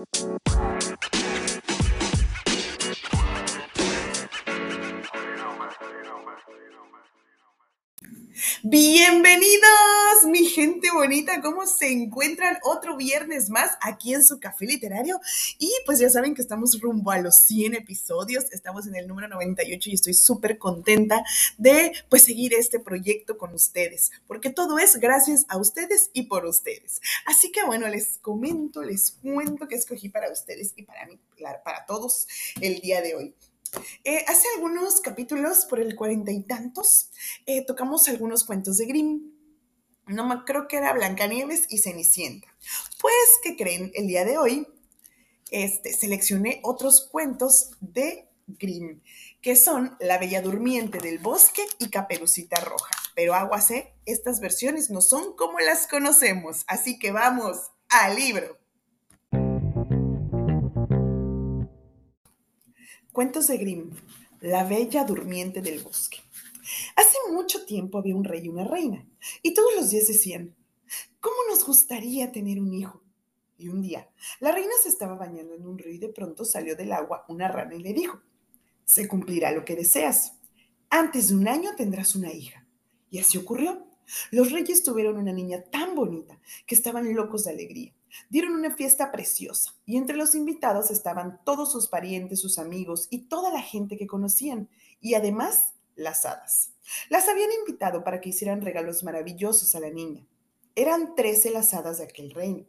Música Bienvenidos, mi gente bonita, ¿cómo se encuentran otro viernes más aquí en su café literario? Y pues ya saben que estamos rumbo a los 100 episodios, estamos en el número 98 y estoy súper contenta de pues seguir este proyecto con ustedes, porque todo es gracias a ustedes y por ustedes. Así que bueno, les comento, les cuento que escogí para ustedes y para mí, para todos el día de hoy. Eh, hace algunos capítulos, por el cuarenta y tantos, eh, tocamos algunos cuentos de Grimm. No me creo que era Blancanieves y Cenicienta. Pues, ¿qué creen? El día de hoy este, seleccioné otros cuentos de Grimm, que son La Bella Durmiente del Bosque y Caperucita Roja. Pero aguase, estas versiones no son como las conocemos, así que vamos al libro. Cuentos de Grimm, La Bella Durmiente del Bosque. Hace mucho tiempo había un rey y una reina, y todos los días decían, ¿cómo nos gustaría tener un hijo? Y un día, la reina se estaba bañando en un río y de pronto salió del agua una rana y le dijo, se cumplirá lo que deseas. Antes de un año tendrás una hija. Y así ocurrió. Los reyes tuvieron una niña tan bonita que estaban locos de alegría. Dieron una fiesta preciosa y entre los invitados estaban todos sus parientes, sus amigos y toda la gente que conocían y además las hadas. Las habían invitado para que hicieran regalos maravillosos a la niña. Eran trece las hadas de aquel reino,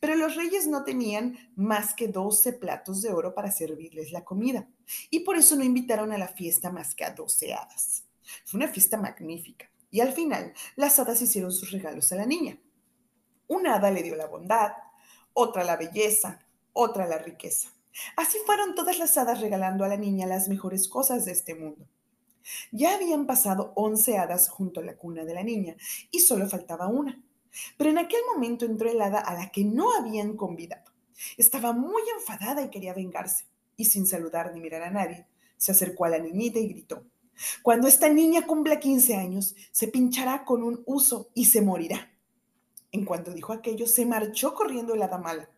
pero los reyes no tenían más que doce platos de oro para servirles la comida y por eso no invitaron a la fiesta más que a doce hadas. Fue una fiesta magnífica y al final las hadas hicieron sus regalos a la niña. Una hada le dio la bondad, otra la belleza, otra la riqueza. Así fueron todas las hadas regalando a la niña las mejores cosas de este mundo. Ya habían pasado once hadas junto a la cuna de la niña y solo faltaba una. Pero en aquel momento entró el hada a la que no habían convidado. Estaba muy enfadada y quería vengarse. Y sin saludar ni mirar a nadie, se acercó a la niñita y gritó, Cuando esta niña cumpla 15 años, se pinchará con un uso y se morirá. En cuanto dijo aquello, se marchó corriendo el hada mala.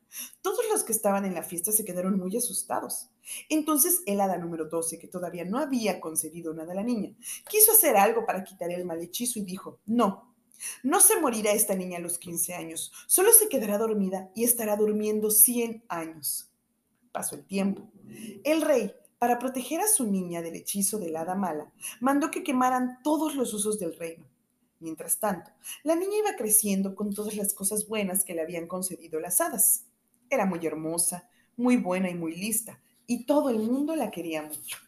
Todos los que estaban en la fiesta se quedaron muy asustados. Entonces el hada número 12, que todavía no había concedido nada a la niña, quiso hacer algo para quitar el mal hechizo y dijo, no, no se morirá esta niña a los 15 años, solo se quedará dormida y estará durmiendo 100 años. Pasó el tiempo. El rey, para proteger a su niña del hechizo del hada mala, mandó que quemaran todos los usos del reino Mientras tanto, la niña iba creciendo con todas las cosas buenas que le habían concedido las hadas. Era muy hermosa, muy buena y muy lista, y todo el mundo la quería mucho.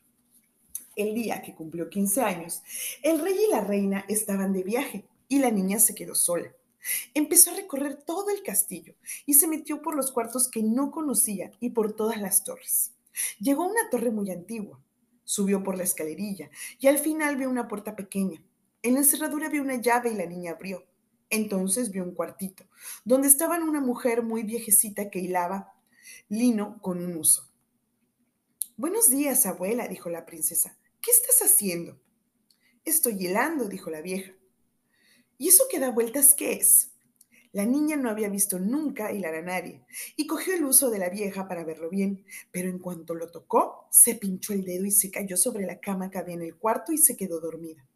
El día que cumplió 15 años, el rey y la reina estaban de viaje y la niña se quedó sola. Empezó a recorrer todo el castillo y se metió por los cuartos que no conocía y por todas las torres. Llegó a una torre muy antigua, subió por la escalerilla y al final vio una puerta pequeña en la cerradura vio una llave y la niña abrió. Entonces vio un cuartito, donde estaba una mujer muy viejecita que hilaba lino con un uso. Buenos días, abuela, dijo la princesa. ¿Qué estás haciendo? Estoy hilando, dijo la vieja. ¿Y eso que da vueltas qué es? La niña no había visto nunca hilar a nadie y cogió el uso de la vieja para verlo bien, pero en cuanto lo tocó, se pinchó el dedo y se cayó sobre la cama que había en el cuarto y se quedó dormida.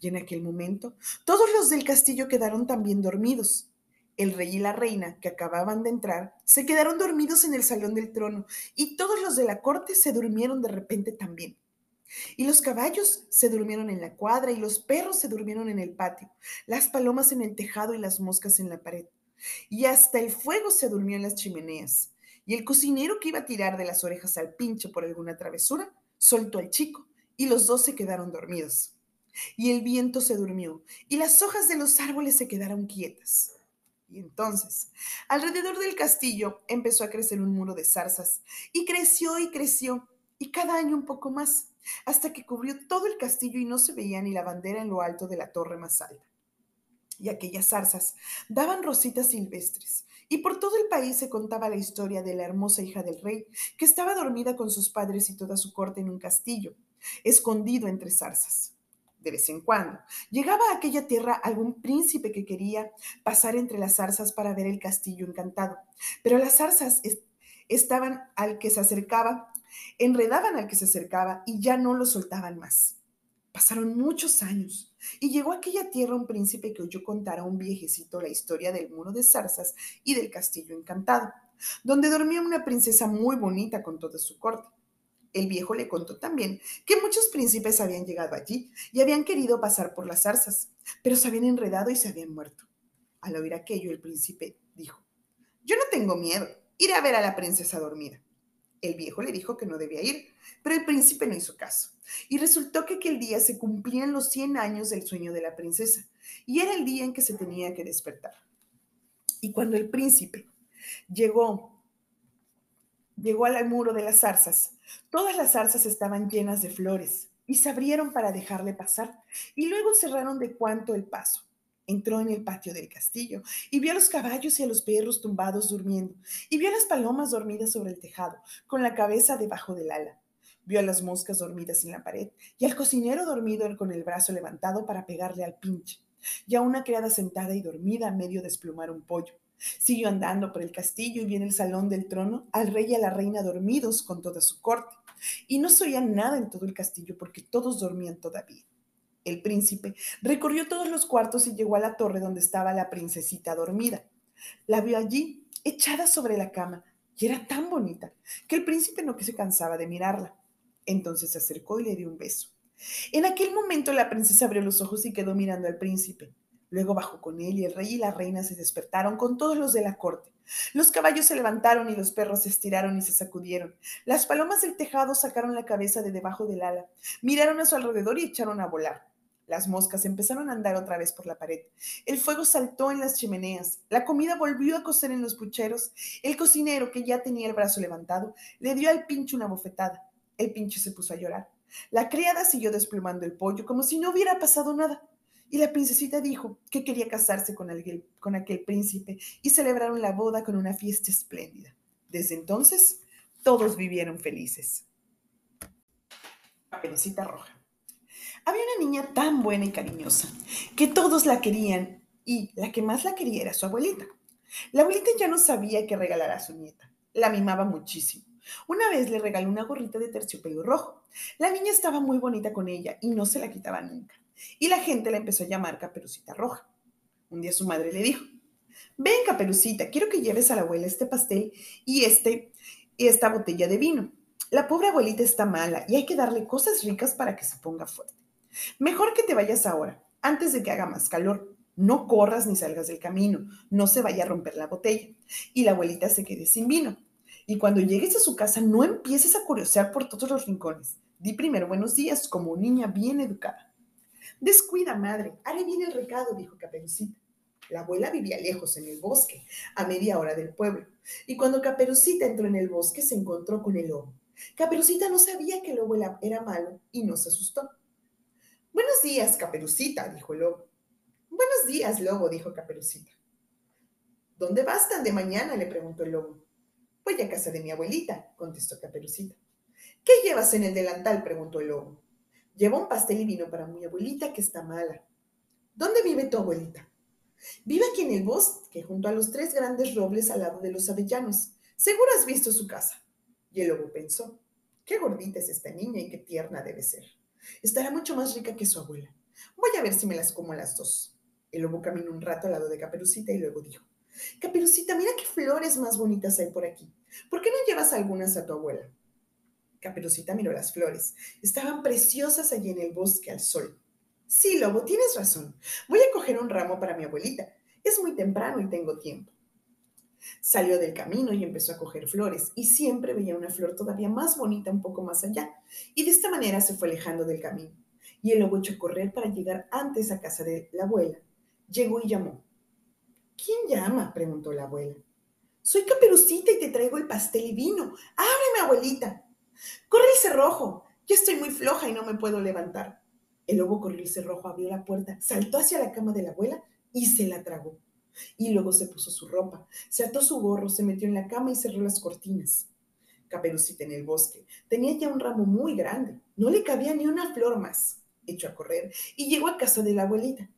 Y en aquel momento, todos los del castillo quedaron también dormidos. El rey y la reina, que acababan de entrar, se quedaron dormidos en el salón del trono, y todos los de la corte se durmieron de repente también. Y los caballos se durmieron en la cuadra, y los perros se durmieron en el patio, las palomas en el tejado y las moscas en la pared. Y hasta el fuego se durmió en las chimeneas. Y el cocinero que iba a tirar de las orejas al pinche por alguna travesura, soltó al chico, y los dos se quedaron dormidos y el viento se durmió, y las hojas de los árboles se quedaron quietas. Y entonces, alrededor del castillo empezó a crecer un muro de zarzas, y creció y creció, y cada año un poco más, hasta que cubrió todo el castillo y no se veía ni la bandera en lo alto de la torre más alta. Y aquellas zarzas daban rositas silvestres, y por todo el país se contaba la historia de la hermosa hija del rey, que estaba dormida con sus padres y toda su corte en un castillo, escondido entre zarzas de vez en cuando. Llegaba a aquella tierra algún príncipe que quería pasar entre las zarzas para ver el castillo encantado, pero las zarzas estaban al que se acercaba, enredaban al que se acercaba y ya no lo soltaban más. Pasaron muchos años y llegó a aquella tierra un príncipe que oyó contar a un viejecito la historia del muro de zarzas y del castillo encantado, donde dormía una princesa muy bonita con toda su corte. El viejo le contó también que muchos príncipes habían llegado allí y habían querido pasar por las zarzas, pero se habían enredado y se habían muerto. Al oír aquello, el príncipe dijo, Yo no tengo miedo, iré a ver a la princesa dormida. El viejo le dijo que no debía ir, pero el príncipe no hizo caso. Y resultó que aquel día se cumplían los 100 años del sueño de la princesa, y era el día en que se tenía que despertar. Y cuando el príncipe llegó llegó al muro de las zarzas. Todas las zarzas estaban llenas de flores y se abrieron para dejarle pasar y luego cerraron de cuanto el paso. Entró en el patio del castillo y vio a los caballos y a los perros tumbados durmiendo, y vio a las palomas dormidas sobre el tejado, con la cabeza debajo del ala. Vio a las moscas dormidas en la pared y al cocinero dormido con el brazo levantado para pegarle al pinche, y a una criada sentada y dormida a medio desplumar un pollo. Siguió andando por el castillo y en el salón del trono al rey y a la reina dormidos con toda su corte. Y no se oía nada en todo el castillo porque todos dormían todavía. El príncipe recorrió todos los cuartos y llegó a la torre donde estaba la princesita dormida. La vio allí, echada sobre la cama, y era tan bonita que el príncipe no se cansaba de mirarla. Entonces se acercó y le dio un beso. En aquel momento la princesa abrió los ojos y quedó mirando al príncipe. Luego bajó con él y el rey y la reina se despertaron con todos los de la corte. Los caballos se levantaron y los perros se estiraron y se sacudieron. Las palomas del tejado sacaron la cabeza de debajo del ala, miraron a su alrededor y echaron a volar. Las moscas empezaron a andar otra vez por la pared. El fuego saltó en las chimeneas. La comida volvió a cocer en los pucheros. El cocinero, que ya tenía el brazo levantado, le dio al pincho una bofetada. El pincho se puso a llorar. La criada siguió desplumando el pollo como si no hubiera pasado nada. Y la princesita dijo que quería casarse con, aquel príncipe y celebraron la boda con una fiesta espléndida. Desde entonces, todos vivieron felices. Caperucita Roja. Había una niña tan buena y cariñosa que todos la querían y la que más la quería era su abuelita. La abuelita ya no sabía qué regalar a su nieta. La mimaba muchísimo. Una vez le regaló una gorrita de terciopelo rojo. La niña estaba muy bonita con ella y no se la quitaba nunca y la gente la empezó a llamar Caperucita Roja. Un día su madre le dijo, ven Caperucita, quiero que lleves a la abuela este pastel y, este, y esta botella de vino. La pobre abuelita está mala y hay que darle cosas ricas para que se ponga fuerte. Mejor que te vayas ahora, antes de que haga más calor. No corras ni salgas del camino, no se vaya a romper la botella y la abuelita se quede sin vino. Y cuando llegues a su casa, no empieces a curiosear por todos los rincones. Di primero buenos días como niña bien educada. Descuida, madre, haré bien el recado, dijo Caperucita. La abuela vivía lejos, en el bosque, a media hora del pueblo, y cuando Caperucita entró en el bosque se encontró con el lobo. Caperucita no sabía que el lobo era malo y no se asustó. Buenos días, Caperucita, dijo el lobo. Buenos días, lobo, dijo Caperucita. ¿Dónde vas tan de mañana? le preguntó el lobo. Voy a casa de mi abuelita, contestó Caperucita. ¿Qué llevas en el delantal? preguntó el lobo. Lleva un pastel y vino para mi abuelita que está mala. ¿Dónde vive tu abuelita? Vive aquí en el bosque, junto a los tres grandes robles al lado de los avellanos. Seguro has visto su casa. Y el lobo pensó, qué gordita es esta niña y qué tierna debe ser. Estará mucho más rica que su abuela. Voy a ver si me las como las dos. El lobo caminó un rato al lado de Caperucita y luego dijo, Caperucita, mira qué flores más bonitas hay por aquí. ¿Por qué no llevas algunas a tu abuela? Caperucita miró las flores. Estaban preciosas allí en el bosque al sol. Sí, Lobo, tienes razón. Voy a coger un ramo para mi abuelita. Es muy temprano y tengo tiempo. Salió del camino y empezó a coger flores, y siempre veía una flor todavía más bonita un poco más allá, y de esta manera se fue alejando del camino. Y el lobo echó a correr para llegar antes a casa de la abuela. Llegó y llamó. ¿Quién llama? preguntó la abuela. Soy Caperucita y te traigo el pastel y vino. Ábreme, abuelita. ¡Corre el cerrojo! Ya estoy muy floja y no me puedo levantar. El lobo corrió el cerrojo, abrió la puerta, saltó hacia la cama de la abuela y se la tragó. Y luego se puso su ropa, se ató su gorro, se metió en la cama y cerró las cortinas. Caperucita en el bosque tenía ya un ramo muy grande, no le cabía ni una flor más. Echó a correr y llegó a casa de la abuelita.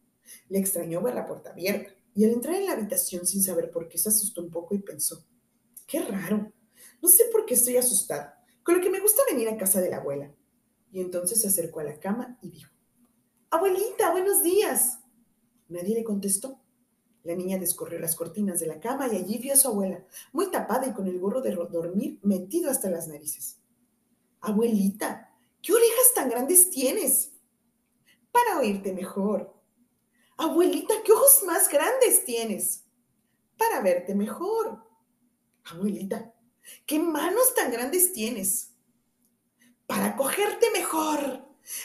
Le extrañó ver la puerta abierta y al entrar en la habitación sin saber por qué se asustó un poco y pensó, qué raro, No sé por qué estoy asustada, con lo que me gusta venir a casa de la abuela. Y entonces se acercó a la cama y dijo, Abuelita, buenos días. Nadie le contestó. La niña descorrió las cortinas de la cama y allí vio a su abuela, muy tapada y con el gorro de dormir metido hasta las narices. Abuelita, ¿qué orejas tan grandes tienes? Para oírte mejor. Abuelita, ¿qué ojos más grandes tienes? Para verte mejor. Abuelita, ¿qué manos tan grandes tienes? Para cogerte mejor.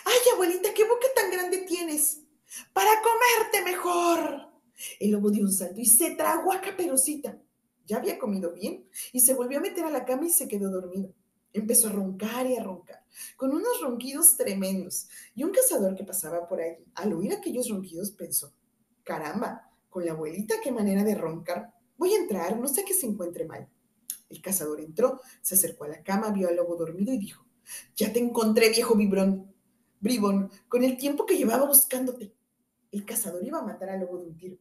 Ay, abuelita, ¿qué boca tan grande tienes? Para comerte mejor. El lobo dio un salto y se tragó a Caperucita. Ya había comido bien y se volvió a meter a la cama y se quedó dormido. Empezó a roncar y a roncar, con unos ronquidos tremendos. Y un cazador que pasaba por allí, al oír aquellos ronquidos, pensó, caramba, con la abuelita qué manera de roncar. Voy a entrar, no sé que se encuentre mal. El cazador entró, se acercó a la cama, vio al lobo dormido y dijo, ya te encontré, viejo vibrón, bribón, con el tiempo que llevaba buscándote. El cazador iba a matar al lobo de un tiro,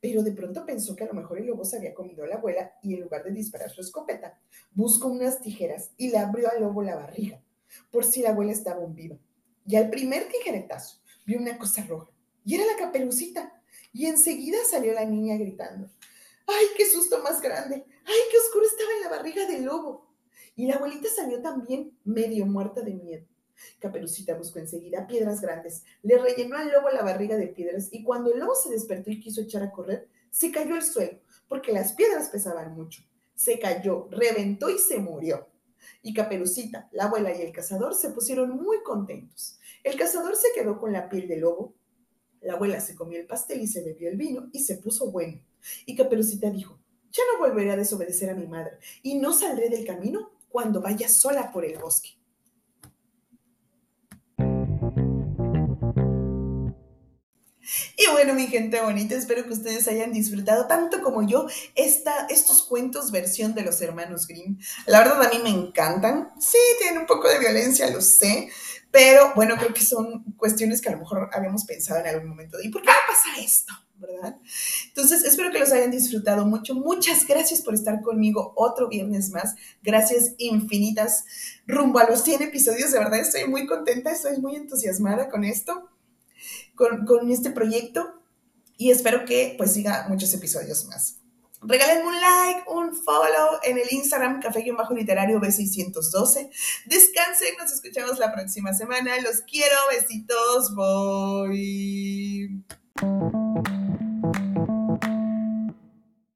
pero de pronto pensó que a lo mejor el lobo se había comido a la abuela y en lugar de disparar su escopeta, buscó unas tijeras y le abrió al lobo la barriga, por si la abuela estaba aún viva. Y al primer tijeretazo vio una cosa roja, y era la caperucita. Y enseguida salió la niña gritando, ¡ay, qué susto más grande! ¡Ay, qué oscuro estaba en la barriga del lobo! Y la abuelita salió también medio muerta de miedo. Caperucita buscó enseguida piedras grandes, le rellenó al lobo la barriga de piedras y cuando el lobo se despertó y quiso echar a correr, se cayó al suelo, porque las piedras pesaban mucho. Se cayó, reventó y se murió. Y Caperucita, la abuela y el cazador se pusieron muy contentos. El cazador se quedó con la piel del lobo, la abuela se comió el pastel y se bebió el vino y se puso bueno. Y Caperucita dijo, ya no volveré a desobedecer a mi madre y no saldré del camino cuando vaya sola por el bosque. Y bueno, mi gente bonita, espero que ustedes hayan disfrutado tanto como yo esta, estos cuentos versión de los hermanos Grimm. La verdad a mí me encantan. Sí, tienen un poco de violencia, lo sé, pero bueno, creo que son cuestiones que a lo mejor habíamos pensado en algún momento. ¿Y por qué pasa esto? ¿verdad? Entonces, espero que los hayan disfrutado mucho. Muchas gracias por estar conmigo otro viernes más. Gracias infinitas. Rumbo a los 100 episodios, de verdad estoy muy contenta, estoy muy entusiasmada con esto con, este proyecto y espero que pues siga muchos episodios más. Regálenme un like, un follow en el Instagram café-literario B612. Descansen, nos escuchamos la próxima semana. Los quiero, besitos, voy.